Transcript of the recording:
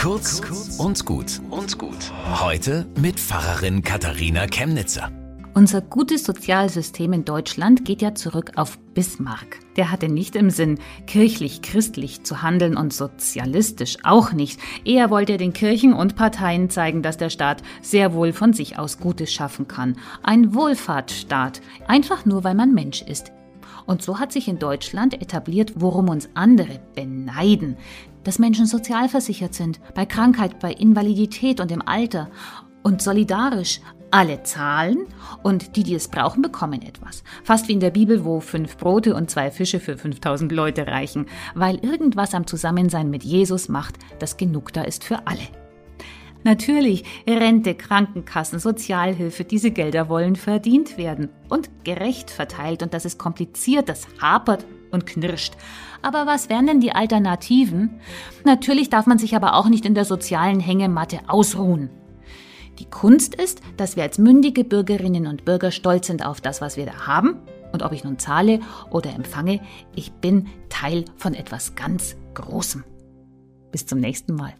Kurz und gut und gut. Heute mit Pfarrerin Katharina Chemnitzer. Unser gutes Sozialsystem in Deutschland geht ja zurück auf Bismarck. Der hatte nicht im Sinn, kirchlich-christlich zu handeln und sozialistisch auch nicht. Eher wollte er den Kirchen und Parteien zeigen, dass der Staat sehr wohl von sich aus Gutes schaffen kann. Ein Wohlfahrtsstaat. Einfach nur, weil man Mensch ist. Und so hat sich in Deutschland etabliert, worum uns andere beneiden. Dass Menschen sozialversichert sind, bei Krankheit, bei Invalidität und im Alter. Und solidarisch. Alle zahlen und die, die es brauchen, bekommen etwas. Fast wie in der Bibel, wo fünf Brote und zwei Fische für 5000 Leute reichen, weil irgendwas am Zusammensein mit Jesus macht, das genug da ist für alle. Natürlich, Rente, Krankenkassen, Sozialhilfe, diese Gelder wollen verdient werden und gerecht verteilt und das ist kompliziert, das hapert und knirscht. Aber was wären denn die Alternativen? Natürlich darf man sich aber auch nicht in der sozialen Hängematte ausruhen. Die Kunst ist, dass wir als mündige Bürgerinnen und Bürger stolz sind auf das, was wir da haben. Und ob ich nun zahle oder empfange, ich bin Teil von etwas ganz Großem. Bis zum nächsten Mal.